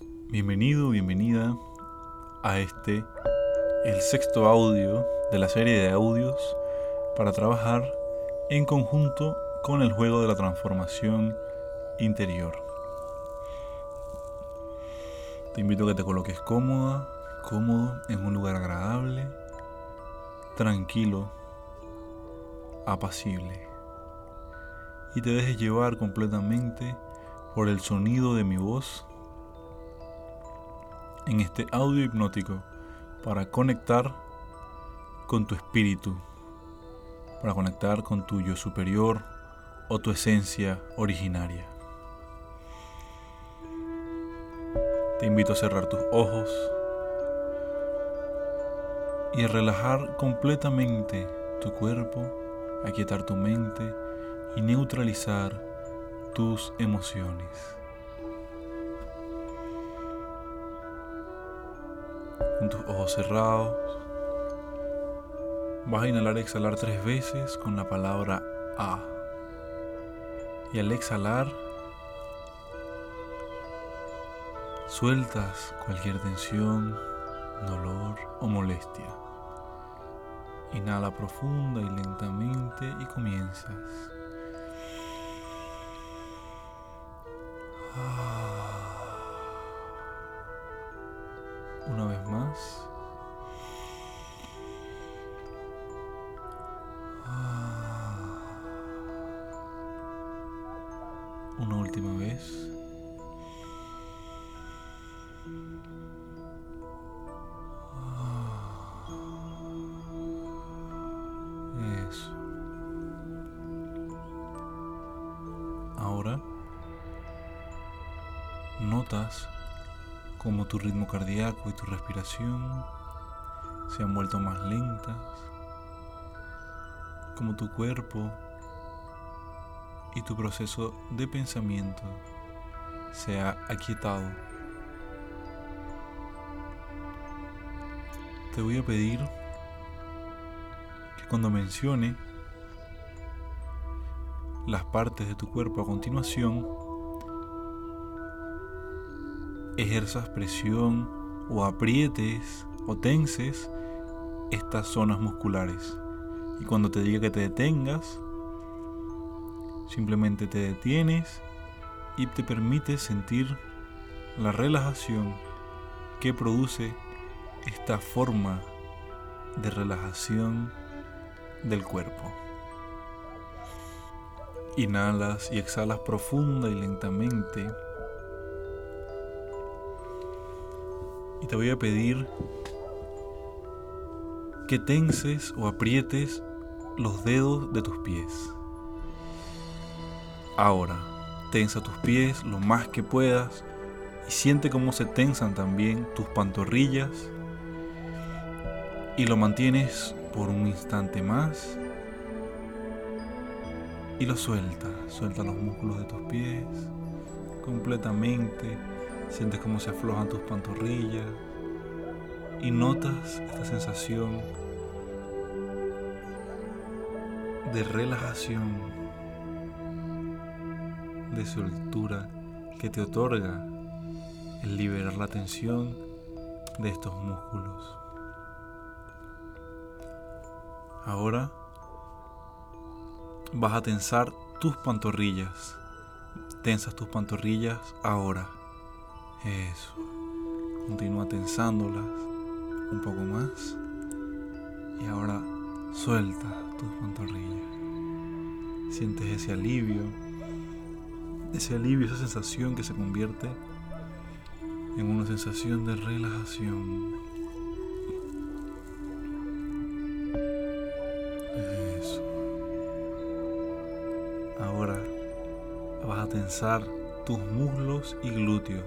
Bienvenido, bienvenida a este, el sexto audio de la serie de audios para trabajar en conjunto con el juego de la transformación interior. Te invito a que te coloques cómoda, cómodo, en un lugar agradable, tranquilo, apacible y te dejes llevar completamente por el sonido de mi voz en este audio hipnótico para conectar con tu espíritu, para conectar con tu yo superior o tu esencia originaria. Te invito a cerrar tus ojos y a relajar completamente tu cuerpo, a quietar tu mente y neutralizar tus emociones. Con tus ojos cerrados, vas a inhalar y exhalar tres veces con la palabra A. Y al exhalar, sueltas cualquier tensión, dolor o molestia. Inhala profunda y lentamente y comienzas. Una vez más. Una última vez. Como tu ritmo cardíaco y tu respiración se han vuelto más lentas, como tu cuerpo y tu proceso de pensamiento se ha aquietado. Te voy a pedir que cuando mencione las partes de tu cuerpo a continuación, ejerzas presión o aprietes o tenses estas zonas musculares. Y cuando te diga que te detengas, simplemente te detienes y te permites sentir la relajación que produce esta forma de relajación del cuerpo. Inhalas y exhalas profunda y lentamente Y te voy a pedir que tenses o aprietes los dedos de tus pies. Ahora, tensa tus pies lo más que puedas y siente cómo se tensan también tus pantorrillas y lo mantienes por un instante más y lo suelta, suelta los músculos de tus pies completamente Sientes cómo se aflojan tus pantorrillas y notas esta sensación de relajación, de soltura que te otorga el liberar la tensión de estos músculos. Ahora vas a tensar tus pantorrillas. Tensas tus pantorrillas ahora. Eso. Continúa tensándolas un poco más. Y ahora suelta tus pantorrillas. Sientes ese alivio. Ese alivio, esa sensación que se convierte en una sensación de relajación. Eso. Ahora vas a tensar tus muslos y glúteos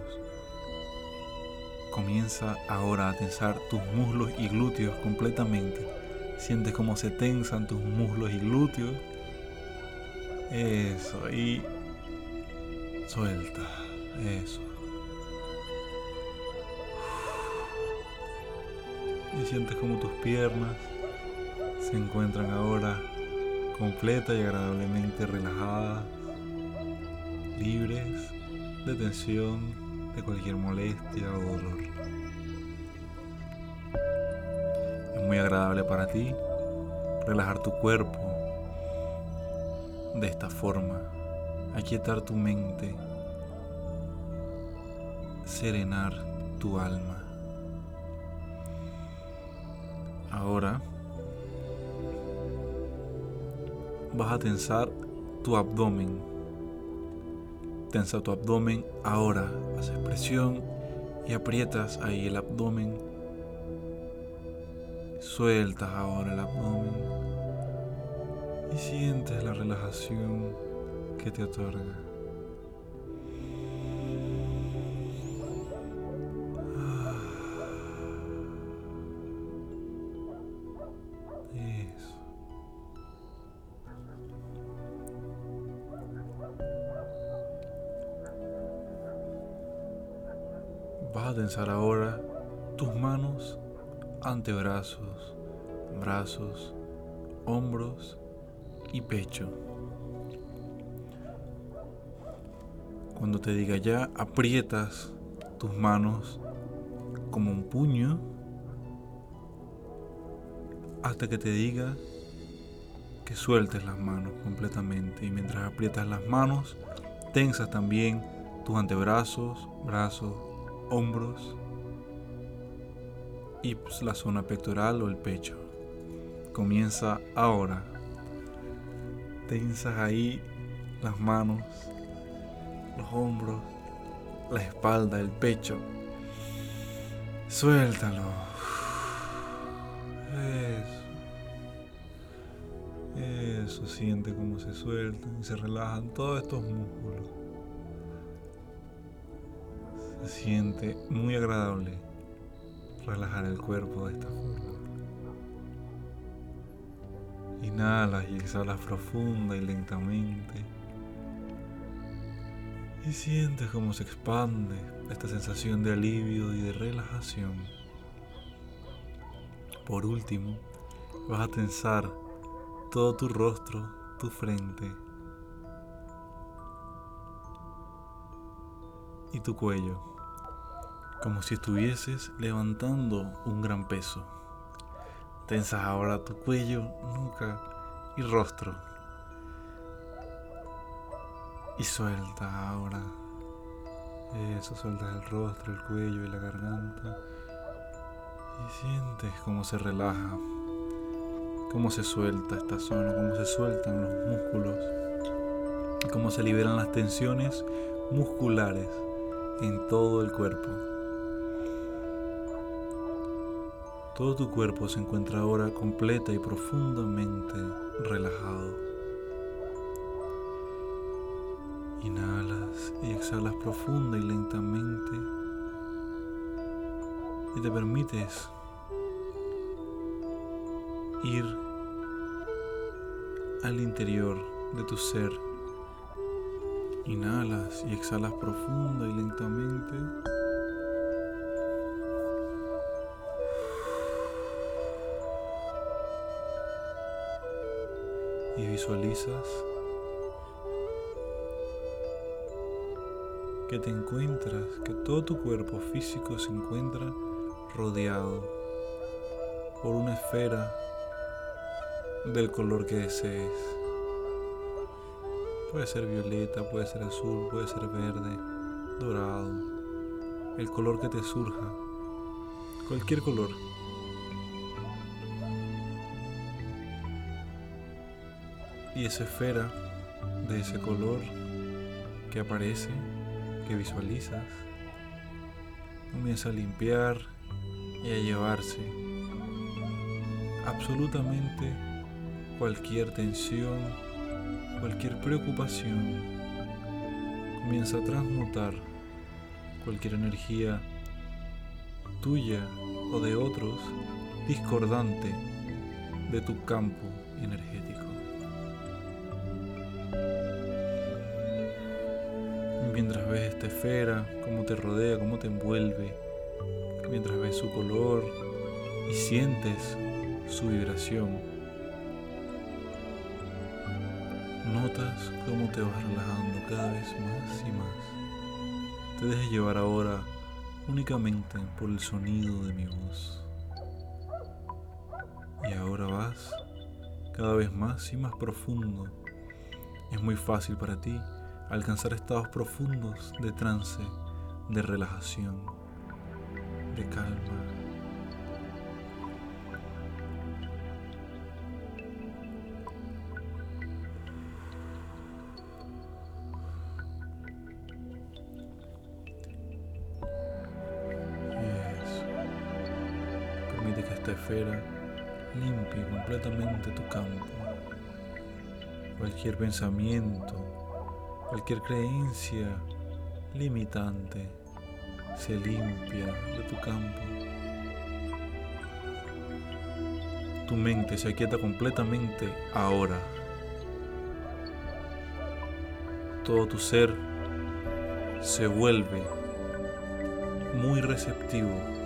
Comienza ahora a tensar tus muslos y glúteos completamente. Sientes cómo se tensan tus muslos y glúteos. Eso, y suelta. Eso. Y sientes como tus piernas se encuentran ahora completa y agradablemente relajadas, libres de tensión de cualquier molestia o dolor. Es muy agradable para ti relajar tu cuerpo de esta forma, aquietar tu mente, serenar tu alma. Ahora vas a tensar tu abdomen. Tensa tu abdomen ahora, haz expresión y aprietas ahí el abdomen. Sueltas ahora el abdomen y sientes la relajación que te otorga. Ahora tus manos, antebrazos, brazos, hombros y pecho. Cuando te diga ya, aprietas tus manos como un puño hasta que te diga que sueltes las manos completamente. Y mientras aprietas las manos, tensas también tus antebrazos, brazos, hombros y pues, la zona pectoral o el pecho. Comienza ahora. Tensas ahí las manos, los hombros, la espalda, el pecho. Suéltalo. Eso. Eso, siente cómo se sueltan y se relajan todos estos músculos. Se siente muy agradable relajar el cuerpo de esta forma. Inhalas y exhalas profunda y lentamente. Y sientes cómo se expande esta sensación de alivio y de relajación. Por último, vas a tensar todo tu rostro, tu frente y tu cuello, como si estuvieses levantando un gran peso. Tensas ahora tu cuello, nuca y rostro. Y suelta ahora. Eso, sueltas el rostro, el cuello y la garganta. Y sientes cómo se relaja, cómo se suelta esta zona, cómo se sueltan los músculos, cómo se liberan las tensiones musculares en todo el cuerpo. Todo tu cuerpo se encuentra ahora completa y profundamente relajado. Inhalas y exhalas profunda y lentamente y te permites ir al interior de tu ser Inhalas y exhalas profunda y lentamente. Y visualizas que te encuentras, que todo tu cuerpo físico se encuentra rodeado por una esfera del color que desees. Puede ser violeta, puede ser azul, puede ser verde, dorado, el color que te surja, cualquier color. Y esa esfera de ese color que aparece, que visualizas, comienza a limpiar y a llevarse absolutamente cualquier tensión cualquier preocupación, comienza a transmutar cualquier energía tuya o de otros discordante de tu campo energético. Mientras ves esta esfera, cómo te rodea, cómo te envuelve, mientras ves su color y sientes su vibración, notas cómo te vas relajando cada vez más y más. te dejes llevar ahora únicamente por el sonido de mi voz. Y ahora vas cada vez más y más profundo. Es muy fácil para ti alcanzar estados profundos de trance, de relajación, de calma. Esfera limpie completamente tu campo. Cualquier pensamiento, cualquier creencia limitante se limpia de tu campo. Tu mente se aquieta completamente ahora. Todo tu ser se vuelve muy receptivo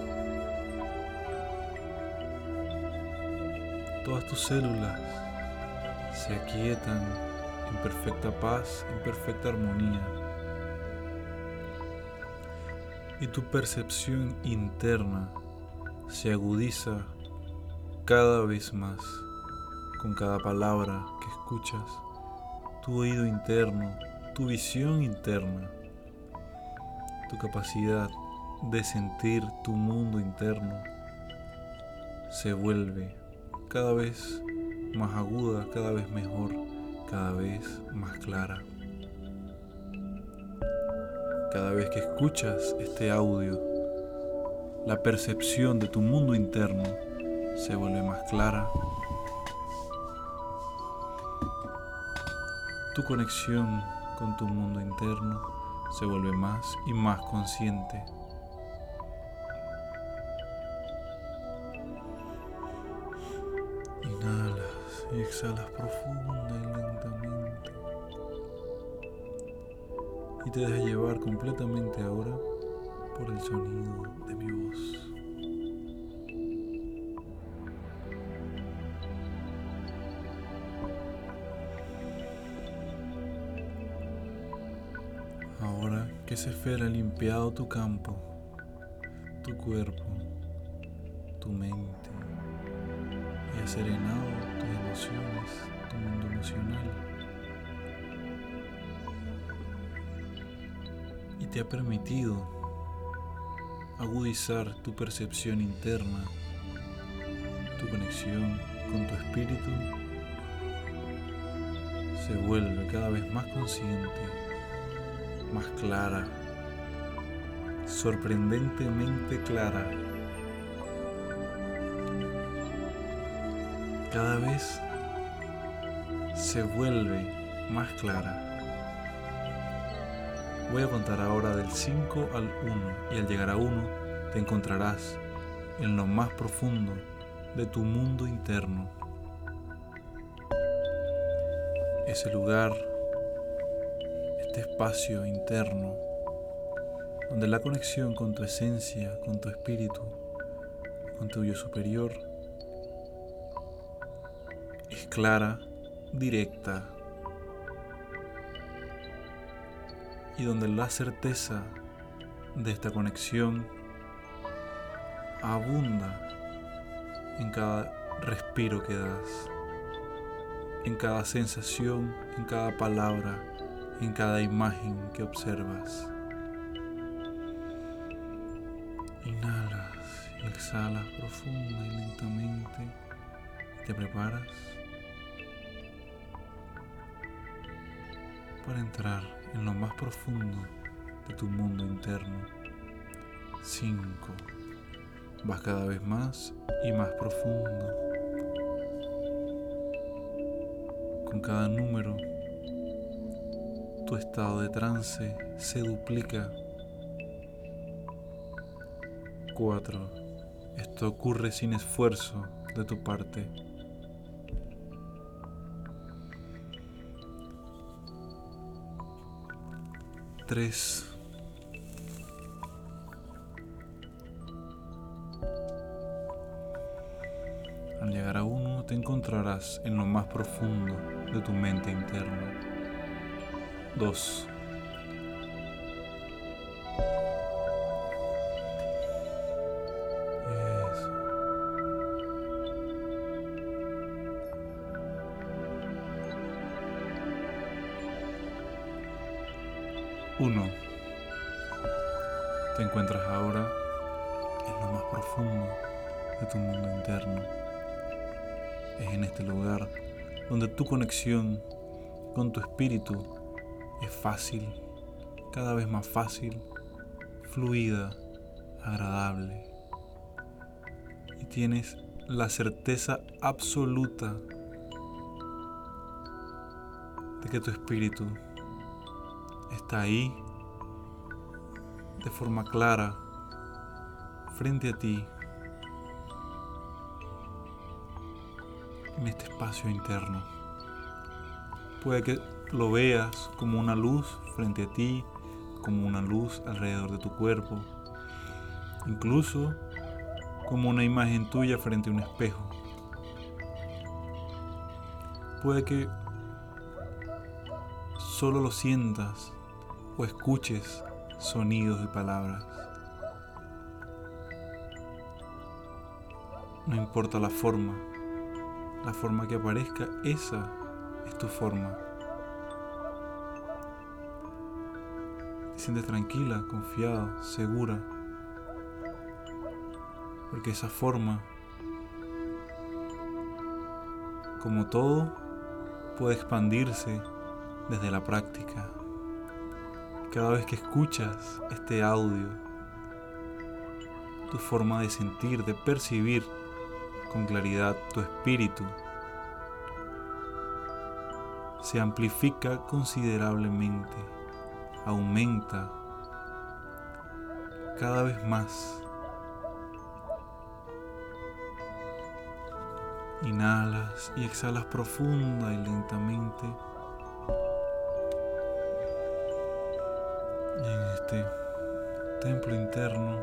Todas tus células se aquietan en perfecta paz, en perfecta armonía. Y tu percepción interna se agudiza cada vez más con cada palabra que escuchas, tu oído interno, tu visión interna, tu capacidad de sentir tu mundo interno se vuelve cada vez más aguda, cada vez mejor, cada vez más clara. Cada vez que escuchas este audio, la percepción de tu mundo interno se vuelve más clara. Tu conexión con tu mundo interno se vuelve más y más consciente. Y exhalas profunda y lentamente. Y te dejas llevar completamente ahora por el sonido de mi voz. Ahora que esa esfera ha limpiado tu campo, tu cuerpo, tu mente y ha serenado tu mundo emocional. Y te ha permitido agudizar tu percepción interna, tu conexión con tu espíritu se vuelve cada vez más consciente, más clara, sorprendentemente clara. Cada vez se vuelve más clara. Voy a contar ahora del 5 al 1 y al llegar a 1 te encontrarás en lo más profundo de tu mundo interno. Ese lugar, este espacio interno, donde la conexión con tu esencia, con tu espíritu, con tu yo superior, clara, directa, y donde la certeza de esta conexión abunda en cada respiro que das, en cada sensación, en cada palabra, en cada imagen que observas. Inhalas y exhalas profunda y lentamente. Te preparas para entrar en lo más profundo de tu mundo interno. 5. Vas cada vez más y más profundo. Con cada número, tu estado de trance se duplica. 4. Esto ocurre sin esfuerzo de tu parte. 3. Al llegar a 1 te encontrarás en lo más profundo de tu mente interna. 2. Con tu espíritu es fácil, cada vez más fácil, fluida, agradable. Y tienes la certeza absoluta de que tu espíritu está ahí de forma clara frente a ti en este espacio interno. Puede que lo veas como una luz frente a ti, como una luz alrededor de tu cuerpo, incluso como una imagen tuya frente a un espejo. Puede que solo lo sientas o escuches sonidos y palabras. No importa la forma, la forma que aparezca, esa es tu forma. Te sientes tranquila, confiada, segura, porque esa forma, como todo, puede expandirse desde la práctica. Cada vez que escuchas este audio, tu forma de sentir, de percibir con claridad tu espíritu se amplifica considerablemente, aumenta cada vez más. Inhalas y exhalas profunda y lentamente. en este templo interno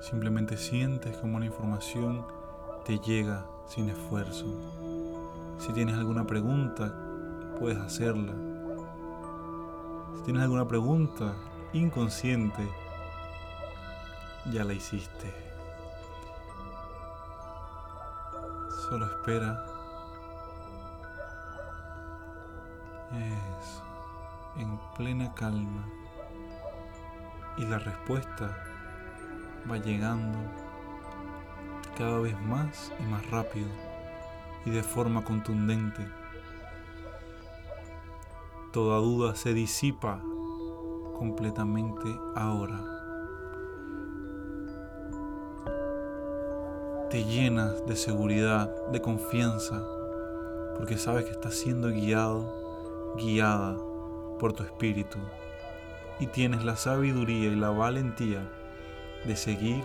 simplemente sientes como una información te llega sin esfuerzo. Si tienes alguna pregunta, puedes hacerla. Si tienes alguna pregunta inconsciente, ya la hiciste. Solo espera Eso, en plena calma. Y la respuesta va llegando cada vez más y más rápido y de forma contundente. Toda duda se disipa completamente ahora. Te llenas de seguridad, de confianza, porque sabes que estás siendo guiado guiada por tu espíritu y tienes la sabiduría y la valentía de seguir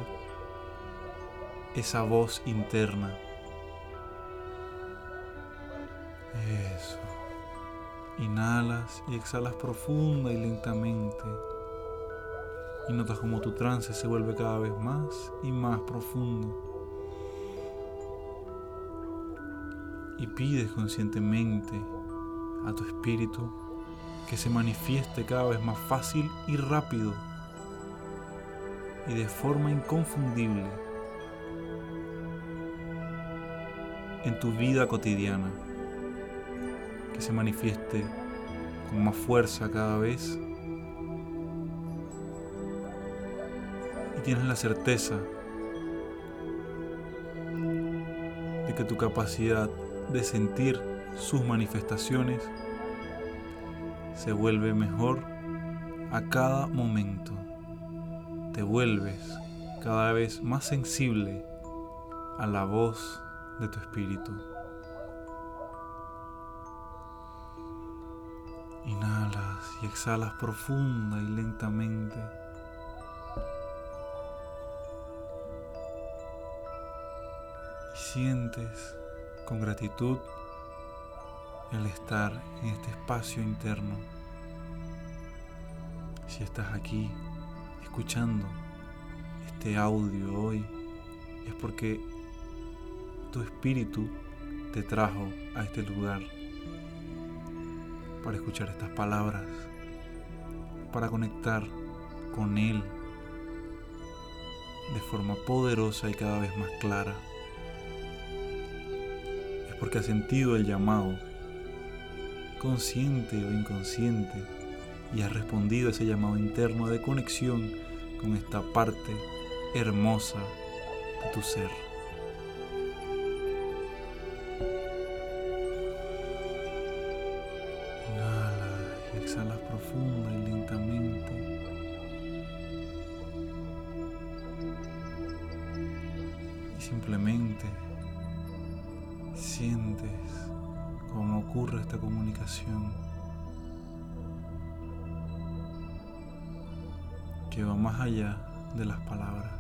esa voz interna. Eso. Inhalas y exhalas profunda y lentamente. Y notas como tu trance se vuelve cada vez más y más profundo. Y pides conscientemente a tu espíritu que se manifieste cada vez más fácil y rápido y de forma inconfundible en tu vida cotidiana, que se manifieste con más fuerza cada vez y tienes la certeza de que tu capacidad de sentir sus manifestaciones, se vuelve mejor a cada momento. Te vuelves cada vez más sensible a la voz de tu espíritu. Inhalas y exhalas profunda y lentamente. Y sientes con gratitud el estar en este espacio interno. Si estás aquí escuchando este audio hoy, es porque tu espíritu te trajo a este lugar para escuchar estas palabras, para conectar con Él de forma poderosa y cada vez más clara. Es porque has sentido el llamado consciente o inconsciente, y has respondido a ese llamado interno de conexión con esta parte hermosa de tu ser. Palabras.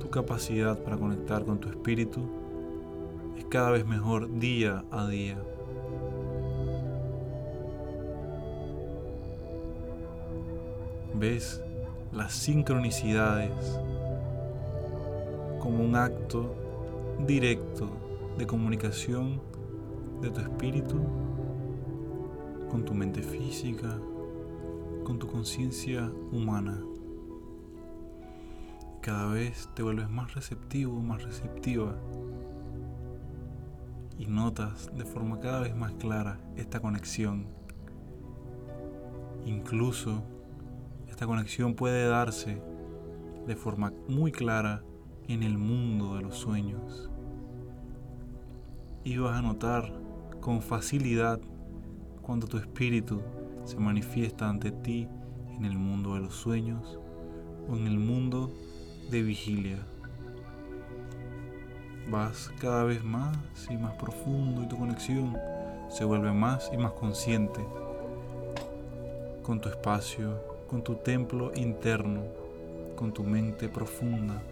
Tu capacidad para conectar con tu espíritu es cada vez mejor día a día. Ves las sincronicidades como un acto directo de comunicación de tu espíritu con tu mente física, con tu conciencia humana. Cada vez te vuelves más receptivo, más receptiva y notas de forma cada vez más clara esta conexión. Incluso esta conexión puede darse de forma muy clara en el mundo de los sueños. Y vas a notar con facilidad cuando tu espíritu se manifiesta ante ti en el mundo de los sueños o en el mundo de vigilia. Vas cada vez más y más profundo y tu conexión se vuelve más y más consciente con tu espacio, con tu templo interno, con tu mente profunda.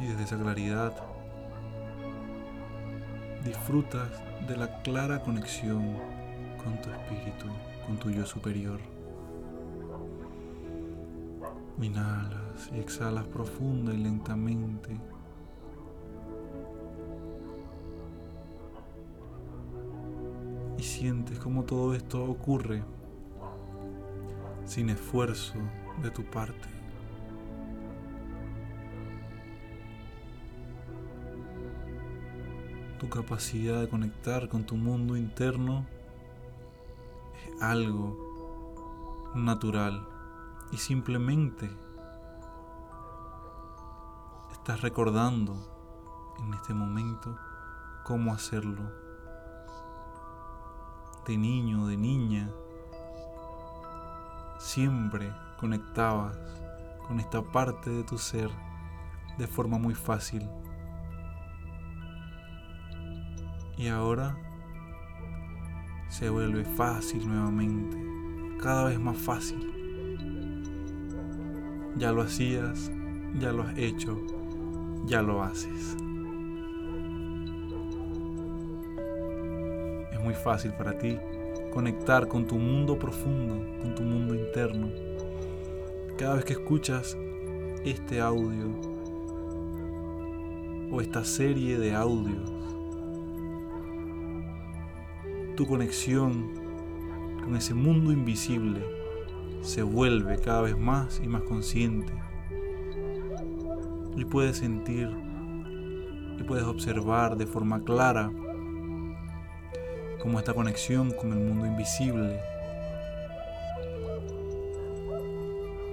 Y desde esa claridad disfrutas de la clara conexión con tu espíritu, con tu yo superior. Inhalas y exhalas profunda y lentamente. y sientes como todo esto ocurre sin esfuerzo de tu parte. Tu capacidad de conectar con tu mundo interno es algo natural y simplemente estás recordando en este momento cómo hacerlo de niño, de niña, siempre conectabas con esta parte de tu ser de forma muy fácil. Y ahora se vuelve fácil nuevamente, cada vez más fácil. Ya lo hacías, ya lo has hecho, ya lo haces. muy fácil para ti conectar con tu mundo profundo, con tu mundo interno. Cada vez que escuchas este audio o esta serie de audios, tu conexión con ese mundo invisible se vuelve cada vez más y más consciente. Y puedes sentir y puedes observar de forma clara como esta conexión con el mundo invisible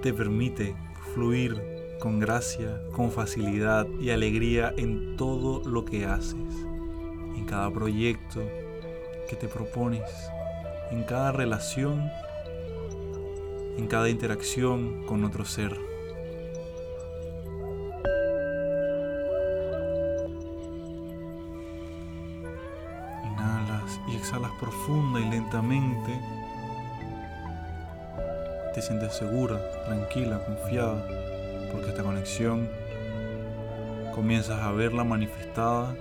te permite fluir con gracia, con facilidad y alegría en todo lo que haces, en cada proyecto que te propones, en cada relación, en cada interacción con otro ser. exhalas profunda y lentamente, te sientes segura, tranquila, confiada, porque esta conexión comienzas a verla manifestada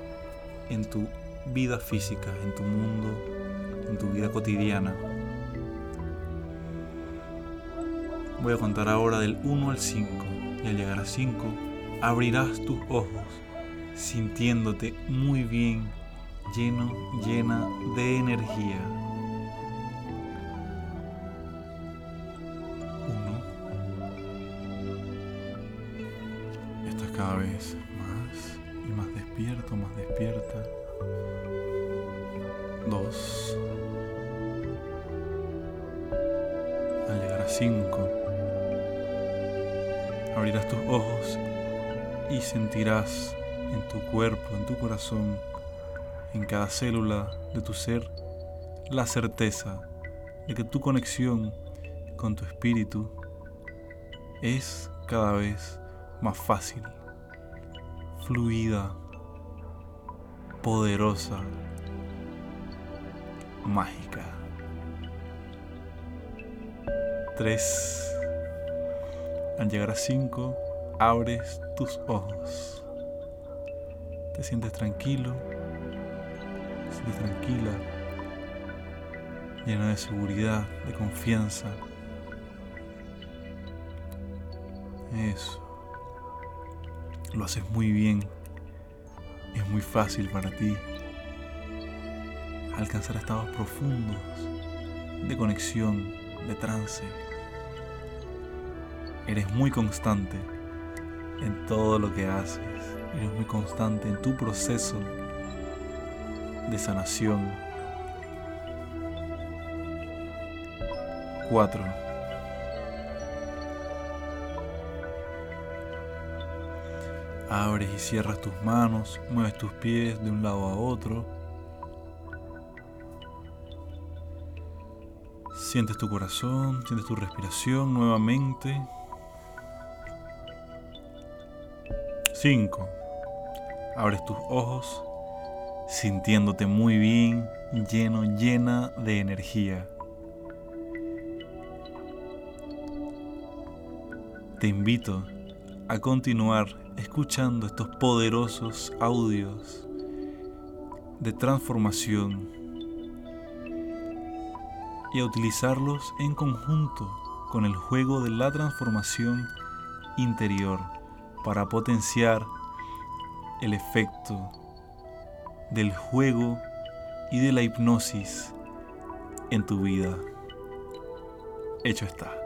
en tu vida física, en tu mundo, en tu vida cotidiana. Voy a contar ahora del 1 al 5 y al llegar a 5 abrirás tus ojos sintiéndote muy bien, lleno, llena de energía. 1. Estás cada vez más y más despierto, más despierta. Dos. Al llegar a cinco, abrirás tus ojos y sentirás en tu cuerpo, en tu corazón, en cada célula de tu ser, la certeza de que tu conexión con tu espíritu es cada vez más fácil, fluida, poderosa, mágica. 3. Al llegar a 5, abres tus ojos. Te sientes tranquilo, te sientes tranquila, llena de seguridad, de confianza. Eso. Lo haces muy bien. Es muy fácil para ti alcanzar estados profundos de conexión, de trance. Eres muy constante en todo lo que haces. Eres muy constante en tu proceso de sanación. 4. Abres y cierras tus manos, mueves tus pies de un lado a otro. Sientes tu corazón, sientes tu respiración nuevamente. 5. Abres tus ojos sintiéndote muy bien, lleno, llena de energía. Te invito a continuar escuchando estos poderosos audios de transformación y a utilizarlos en conjunto con el juego de la transformación interior para potenciar el efecto del juego y de la hipnosis en tu vida. Hecho está.